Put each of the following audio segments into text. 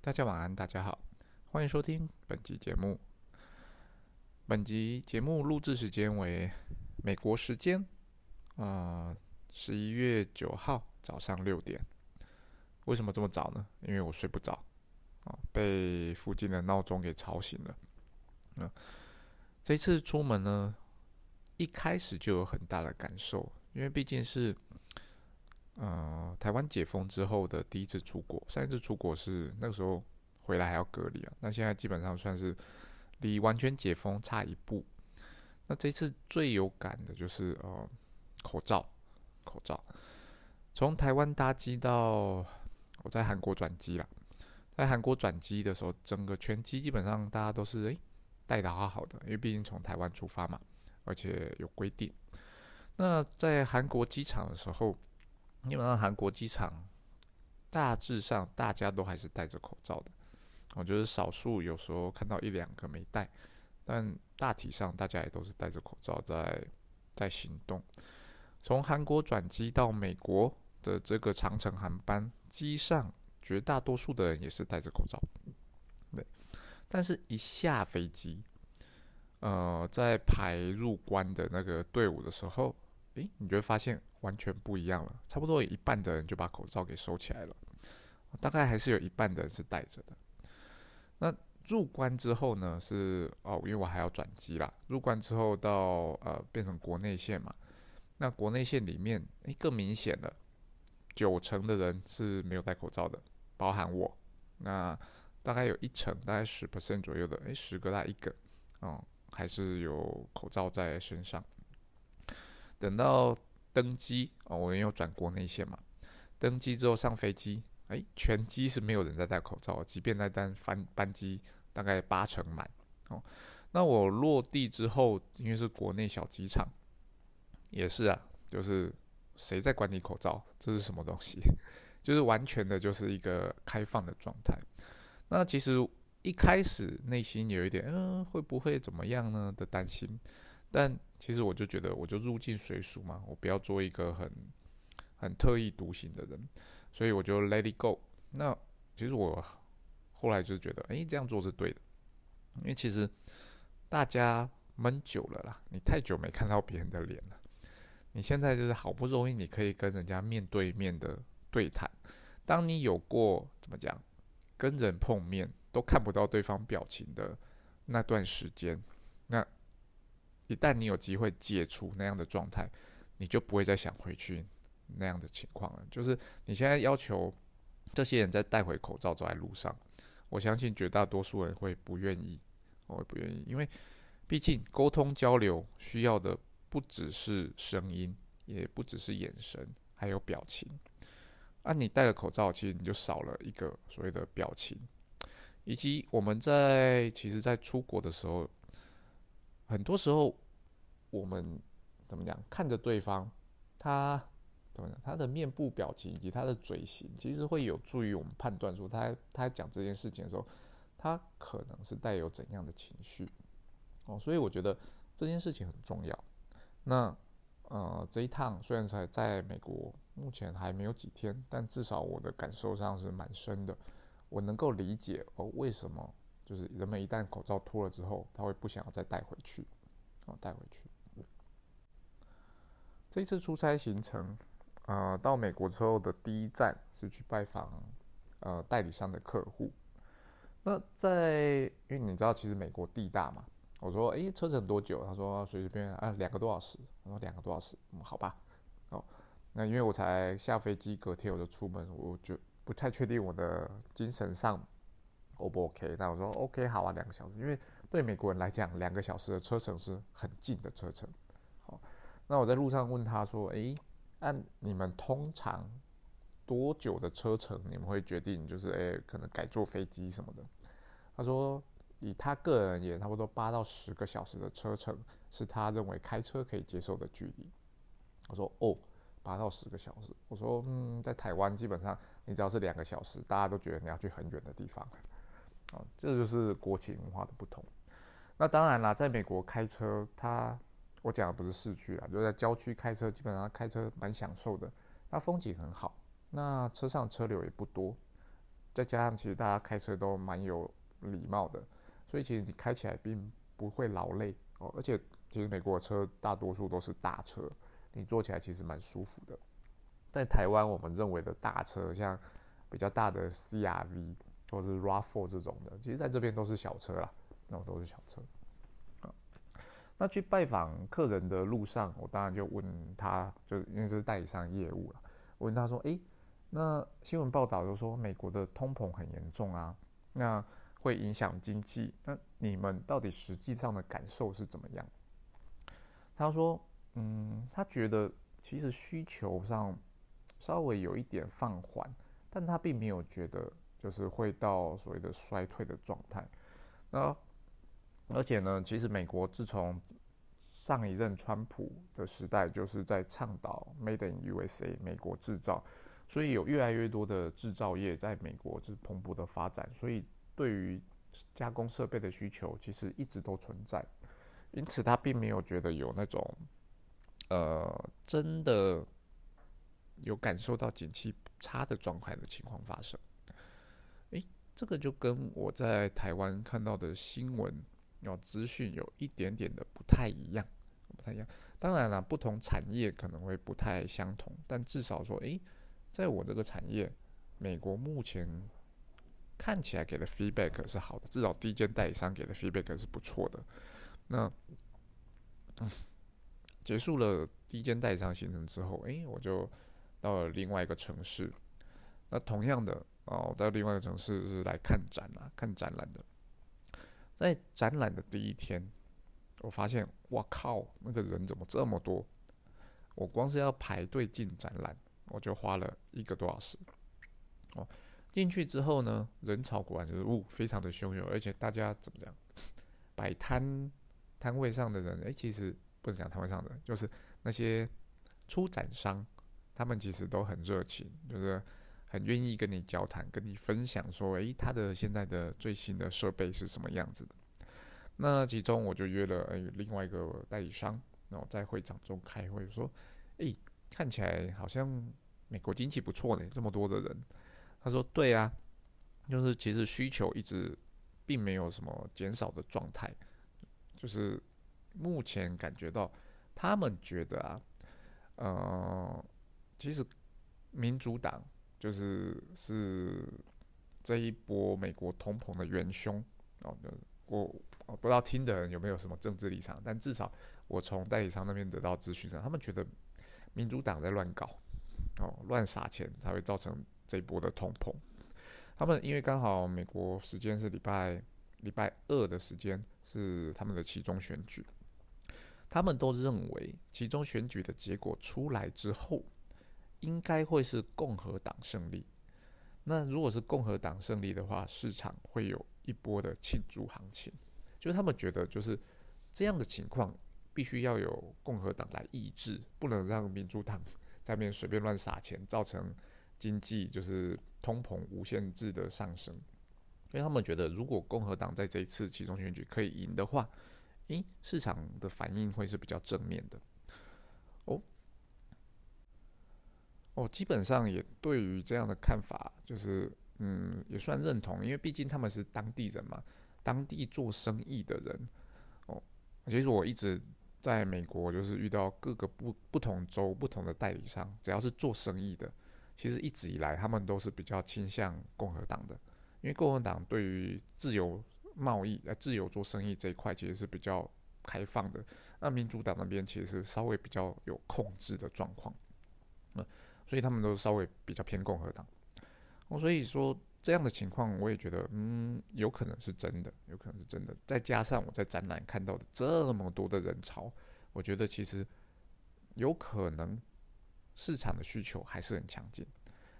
大家晚安，大家好，欢迎收听本集节目。本集节目录制时间为美国时间，呃，十一月九号早上六点。为什么这么早呢？因为我睡不着啊，被附近的闹钟给吵醒了。嗯，这次出门呢，一开始就有很大的感受，因为毕竟是。呃，台湾解封之后的第一次出国，上一次出国是那个时候回来还要隔离啊。那现在基本上算是离完全解封差一步。那这次最有感的就是呃口罩，口罩。从台湾搭机到我在韩国转机了，在韩国转机的时候，整个全机基本上大家都是诶戴的好好的，因为毕竟从台湾出发嘛，而且有规定。那在韩国机场的时候。基本上韩国机场大致上大家都还是戴着口罩的，我觉得少数有时候看到一两个没戴，但大体上大家也都是戴着口罩在在行动。从韩国转机到美国的这个长程航班，机上绝大多数的人也是戴着口罩，对。但是一下飞机，呃，在排入关的那个队伍的时候，诶，你就会发现。完全不一样了，差不多有一半的人就把口罩给收起来了，大概还是有一半的人是戴着的。那入关之后呢？是哦，因为我还要转机啦。入关之后到呃变成国内线嘛，那国内线里面诶更明显了，九成的人是没有戴口罩的，包含我。那大概有一成，大概十 percent 左右的，诶十个大一个，哦还是有口罩在身上。等到。登机哦，我因为转国内线嘛，登机之后上飞机，哎，全机是没有人在戴口罩，即便那单班班机大概八成满哦。那我落地之后，因为是国内小机场，也是啊，就是谁在管理口罩？这是什么东西？就是完全的就是一个开放的状态。那其实一开始内心有一点，嗯，会不会怎么样呢的担心。但其实我就觉得，我就入境随俗嘛，我不要做一个很很特立独行的人，所以我就 let it go。那其实我后来就觉得，哎，这样做是对的，因为其实大家闷久了啦，你太久没看到别人的脸了，你现在就是好不容易你可以跟人家面对面的对谈，当你有过怎么讲，跟人碰面都看不到对方表情的那段时间，那。一旦你有机会解除那样的状态，你就不会再想回去那样的情况了。就是你现在要求这些人在带回口罩走在路上，我相信绝大多数人会不愿意，我会不愿意，因为毕竟沟通交流需要的不只是声音，也不只是眼神，还有表情。啊，你戴了口罩，其实你就少了一个所谓的表情，以及我们在其实，在出国的时候。很多时候，我们怎么讲？看着对方，他怎么讲？他的面部表情以及他的嘴型，其实会有助于我们判断说，他他讲这件事情的时候，他可能是带有怎样的情绪。哦，所以我觉得这件事情很重要。那呃，这一趟虽然才在美国，目前还没有几天，但至少我的感受上是蛮深的。我能够理解哦，为什么？就是人们一旦口罩脱了之后，他会不想要再带回去，哦，带回去。这次出差行程，呃，到美国之后的第一站是去拜访呃代理商的客户。那在因为你知道，其实美国地大嘛，我说，诶，车程多久？他说随随便啊，两个多小时。我说两个多小时，嗯，好吧。哦，那因为我才下飞机，隔天我就出门，我就不太确定我的精神上。O 不 OK？那我说 OK，好啊，两个小时，因为对美国人来讲，两个小时的车程是很近的车程。好，那我在路上问他说：“诶，按你们通常多久的车程，你们会决定就是诶，可能改坐飞机什么的？”他说：“以他个人而言，差不多八到十个小时的车程是他认为开车可以接受的距离。”我说：“哦，八到十个小时。”我说：“嗯，在台湾基本上你只要是两个小时，大家都觉得你要去很远的地方。”啊，这就是国情文化的不同。那当然啦，在美国开车，它我讲的不是市区啦，就在郊区开车，基本上开车蛮享受的。那风景很好，那车上车流也不多。再加上其实大家开车都蛮有礼貌的，所以其实你开起来并不会劳累哦。而且其实美国的车大多数都是大车，你坐起来其实蛮舒服的。在台湾我们认为的大车，像比较大的 CRV 或者是 RAV4 这种的，其实在这边都是小车啦，那种都是小车。那去拜访客人的路上，我当然就问他，就因为是代理商业务了，问他说：“诶，那新闻报道就说美国的通膨很严重啊，那会影响经济，那你们到底实际上的感受是怎么样？”他说：“嗯，他觉得其实需求上稍微有一点放缓，但他并没有觉得就是会到所谓的衰退的状态。那而且呢，其实美国自从上一任川普的时代，就是在倡导 Made in USA 美国制造，所以有越来越多的制造业在美国是蓬勃的发展，所以对于加工设备的需求其实一直都存在，因此他并没有觉得有那种呃真的有感受到景气差的状态的情况发生。这个就跟我在台湾看到的新闻。有资讯有一点点的不太一样，不太一样。当然了，不同产业可能会不太相同，但至少说，诶，在我这个产业，美国目前看起来给的 feedback 是好的，至少第一间代理商给的 feedback 是不错的。那结束了第一间代理商行程之后，诶，我就到了另外一个城市。那同样的哦，我在另外一个城市是来看展啊，看展览的。在展览的第一天，我发现，我靠，那个人怎么这么多？我光是要排队进展览，我就花了一个多小时。哦，进去之后呢，人潮果然就是雾，非常的汹涌，而且大家怎么讲，摆摊摊位上的人，哎，其实不能讲摊位上的，就是那些出展商，他们其实都很热情，就是。很愿意跟你交谈，跟你分享说，诶，他的现在的最新的设备是什么样子的？那其中我就约了诶另外一个代理商，然后在会场中开会，说，诶，看起来好像美国经济不错呢，这么多的人。他说，对啊，就是其实需求一直并没有什么减少的状态，就是目前感觉到他们觉得啊，呃，其实民主党。就是是这一波美国通膨的元凶哦，我我不知道听的人有没有什么政治立场，但至少我从代理商那边得到资讯上，他们觉得民主党在乱搞哦，乱撒钱才会造成这一波的通膨。他们因为刚好美国时间是礼拜礼拜二的时间是他们的其中选举，他们都认为其中选举的结果出来之后。应该会是共和党胜利。那如果是共和党胜利的话，市场会有一波的庆祝行情。就是他们觉得，就是这样的情况，必须要有共和党来抑制，不能让民主党 在那边随便乱撒钱，造成经济就是通膨无限制的上升。因为他们觉得，如果共和党在这一次其中选举可以赢的话，诶，市场的反应会是比较正面的。哦。我基本上也对于这样的看法，就是嗯，也算认同，因为毕竟他们是当地人嘛，当地做生意的人。哦，其实我一直在美国，就是遇到各个不不同州不同的代理商，只要是做生意的，其实一直以来他们都是比较倾向共和党的，因为共和党对于自由贸易、呃自由做生意这一块其实是比较开放的，那民主党那边其实稍微比较有控制的状况，那。所以他们都稍微比较偏共和党，哦，所以说这样的情况，我也觉得，嗯，有可能是真的，有可能是真的。再加上我在展览看到的这么多的人潮，我觉得其实有可能市场的需求还是很强劲。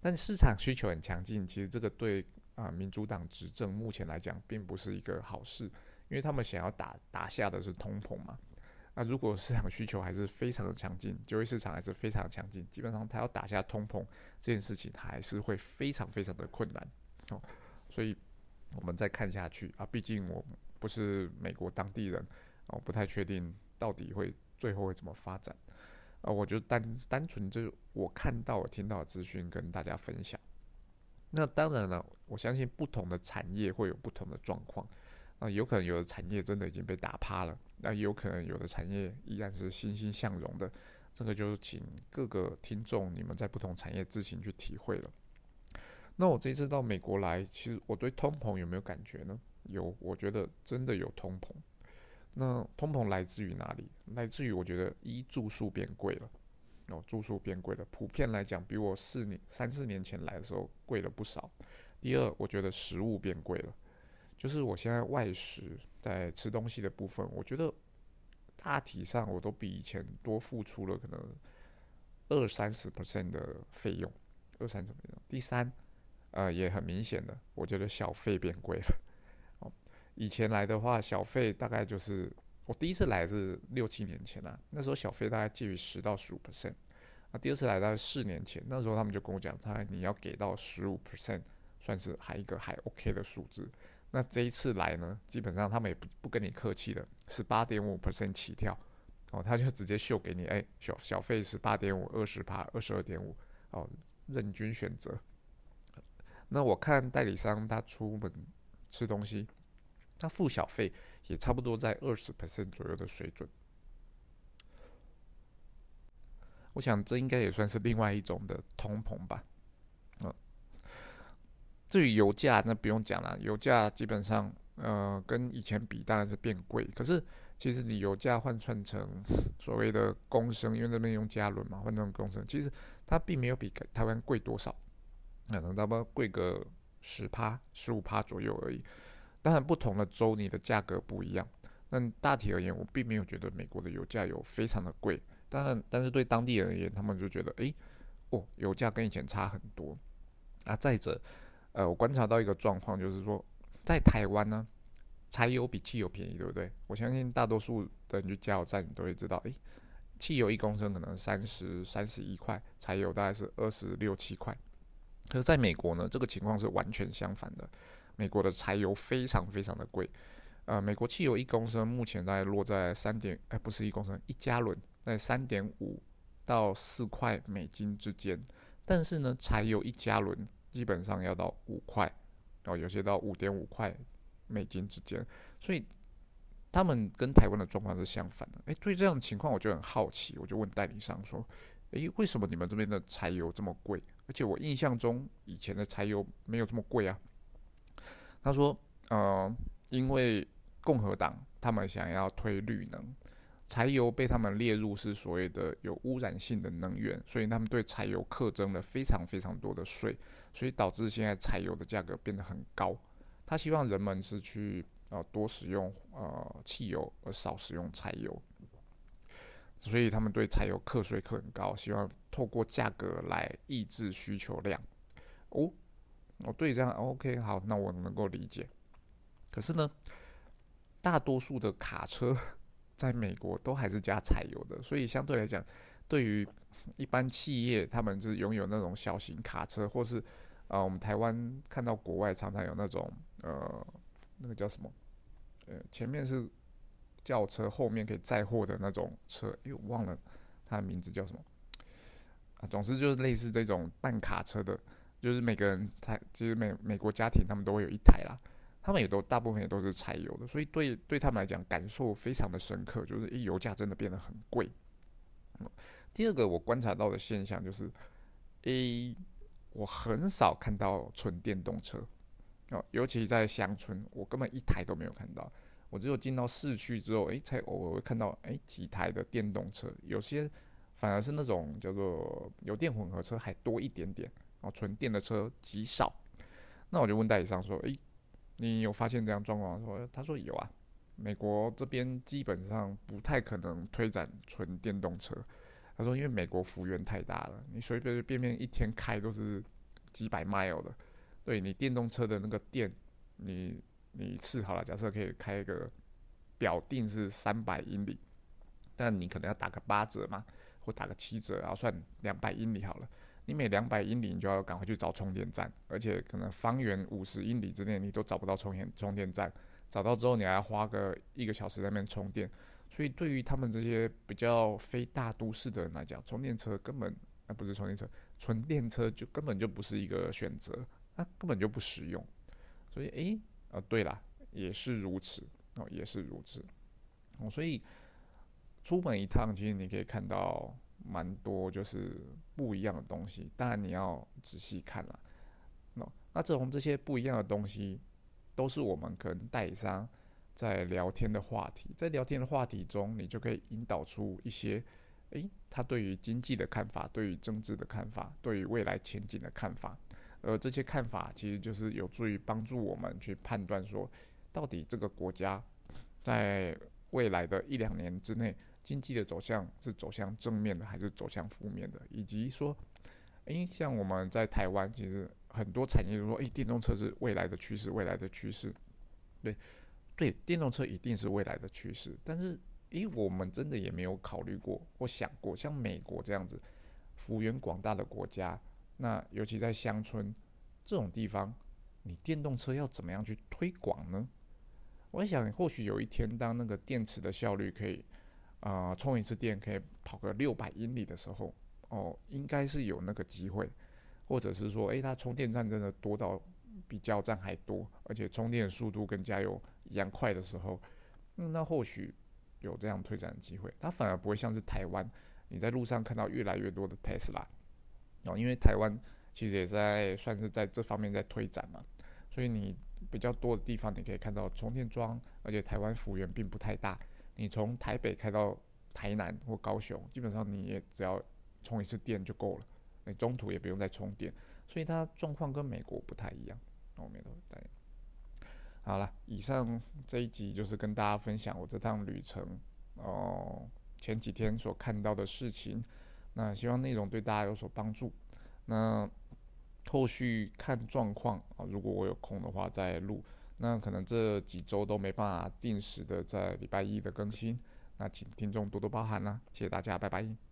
但市场需求很强劲，其实这个对啊民主党执政目前来讲，并不是一个好事，因为他们想要打打下的是通膨嘛。那如果市场需求还是非常的强劲，就业市场还是非常强劲，基本上它要打下通膨这件事情，它还是会非常非常的困难哦。所以我们再看下去啊，毕竟我不是美国当地人，我不太确定到底会最后会怎么发展啊。我就单单纯就我看到我听到的资讯跟大家分享。那当然了，我相信不同的产业会有不同的状况。那，有可能有的产业真的已经被打趴了，那有可能有的产业依然是欣欣向荣的。这个就是请各个听众你们在不同产业自行去体会了。那我这次到美国来，其实我对通膨有没有感觉呢？有，我觉得真的有通膨。那通膨来自于哪里？来自于我觉得一住宿变贵了，哦，住宿变贵了，普遍来讲比我四年三四年前来的时候贵了不少。第二，我觉得食物变贵了。就是我现在外食在吃东西的部分，我觉得大体上我都比以前多付出了可能二三十 percent 的费用，二三十 percent。第三，呃，也很明显的，我觉得小费变贵了。哦，以前来的话，小费大概就是我第一次来是六七年前啦，那时候小费大概介于十到十五 percent。那第二次来大概四年前，那时候他们就跟我讲，他你要给到十五 percent，算是还一个还 OK 的数字。那这一次来呢，基本上他们也不不跟你客气的，十八点五 percent 起跳，哦，他就直接秀给你，哎，小小费十八点五，二十趴，二十二点五，哦，任君选择。那我看代理商他出门吃东西，他付小费也差不多在二十 percent 左右的水准。我想这应该也算是另外一种的通膨吧。至于油价，那不用讲了，油价基本上，呃，跟以前比当然是变贵。可是，其实你油价换算成所谓的公升，因为那边用加仑嘛，换成公升，其实它并没有比台湾贵多少，可能差不多贵个十趴、十五趴左右而已。当然，不同的州你的价格不一样。但大体而言，我并没有觉得美国的油价有非常的贵。当然，但是对当地人而言，他们就觉得，诶，哦，油价跟以前差很多。啊，再者。呃，我观察到一个状况，就是说，在台湾呢，柴油比汽油便宜，对不对？我相信大多数的人去加油站，你都会知道，诶，汽油一公升可能三十三十一块，柴油大概是二十六七块。可是在美国呢，这个情况是完全相反的，美国的柴油非常非常的贵。呃，美国汽油一公升目前大概落在三点，哎，不是一公升，一加仑在三点五到四块美金之间。但是呢，柴油一加仑。基本上要到五块，然后有些到五点五块美金之间，所以他们跟台湾的状况是相反的。诶，对这样的情况我就很好奇，我就问代理商说：“诶，为什么你们这边的柴油这么贵？而且我印象中以前的柴油没有这么贵啊？”他说：“呃，因为共和党他们想要推绿能。”柴油被他们列入是所谓的有污染性的能源，所以他们对柴油课征了非常非常多的税，所以导致现在柴油的价格变得很高。他希望人们是去呃多使用呃汽油而少使用柴油，所以他们对柴油课税课很高，希望透过价格来抑制需求量。哦，哦对，这样 OK 好，那我能够理解。可是呢，大多数的卡车。在美国都还是加柴油的，所以相对来讲，对于一般企业，他们就是拥有那种小型卡车，或是呃，我们台湾看到国外常常有那种呃，那个叫什么？呃，前面是轿车，后面可以载货的那种车，因为我忘了它的名字叫什么啊。总之就是类似这种半卡车的，就是每个人才其实美美国家庭他们都会有一台啦。他们也都大部分也都是柴油的，所以对对他们来讲感受非常的深刻，就是诶油价真的变得很贵。第二个我观察到的现象就是，诶我很少看到纯电动车哦，尤其在乡村，我根本一台都没有看到。我只有进到市区之后，诶才偶尔会看到诶几台的电动车，有些反而是那种叫做油电混合车还多一点点，哦纯电的车极少。那我就问代理商说，诶。你有发现这样状况？说他说有啊，美国这边基本上不太可能推展纯电动车。他说，因为美国幅员太大了，你随随便便一天开都是几百 mile 的。对你电动车的那个电，你你试好了，假设可以开一个表定是三百英里，但你可能要打个八折嘛，或打个七折，然后算两百英里好了。你每两百英里，你就要赶快去找充电站，而且可能方圆五十英里之内，你都找不到充电充电站。找到之后，你还要花个一个小时在那边充电。所以，对于他们这些比较非大都市的人来讲，充电车根本啊不是充电车，纯电车就根本就不是一个选择。那根本就不实用。所以，诶，呃，对了，也是如此哦，也是如此哦。所以出门一趟，其实你可以看到蛮多就是不一样的东西，当然你要仔细看了。那那从这些不一样的东西，都是我们可能代理商在聊天的话题，在聊天的话题中，你就可以引导出一些，诶，他对于经济的看法，对于政治的看法，对于未来前景的看法。而这些看法其实就是有助于帮助我们去判断说，到底这个国家在未来的一两年之内，经济的走向是走向正面的还是走向负面的，以及说，诶，像我们在台湾，其实很多产业都说，诶，电动车是未来的趋势，未来的趋势，对，对，电动车一定是未来的趋势，但是，诶，我们真的也没有考虑过或想过，像美国这样子幅员广大的国家。那尤其在乡村这种地方，你电动车要怎么样去推广呢？我想，或许有一天，当那个电池的效率可以，啊，充一次电可以跑个六百英里的时候，哦，应该是有那个机会，或者是说，诶，它充电站真的多到比加油站还多，而且充电速度跟加油一样快的时候，那或许有这样推展的机会。它反而不会像是台湾，你在路上看到越来越多的特斯拉。哦，因为台湾其实也在算是在这方面在推展嘛，所以你比较多的地方你可以看到充电桩，而且台湾幅员并不太大，你从台北开到台南或高雄，基本上你也只要充一次电就够了，你中途也不用再充电，所以它状况跟美国不太一样。后面都在。好了，以上这一集就是跟大家分享我这趟旅程哦，前几天所看到的事情。那希望内容对大家有所帮助。那后续看状况啊，如果我有空的话再录。那可能这几周都没办法定时的在礼拜一的更新，那请听众多多包涵啦，谢谢大家，拜拜。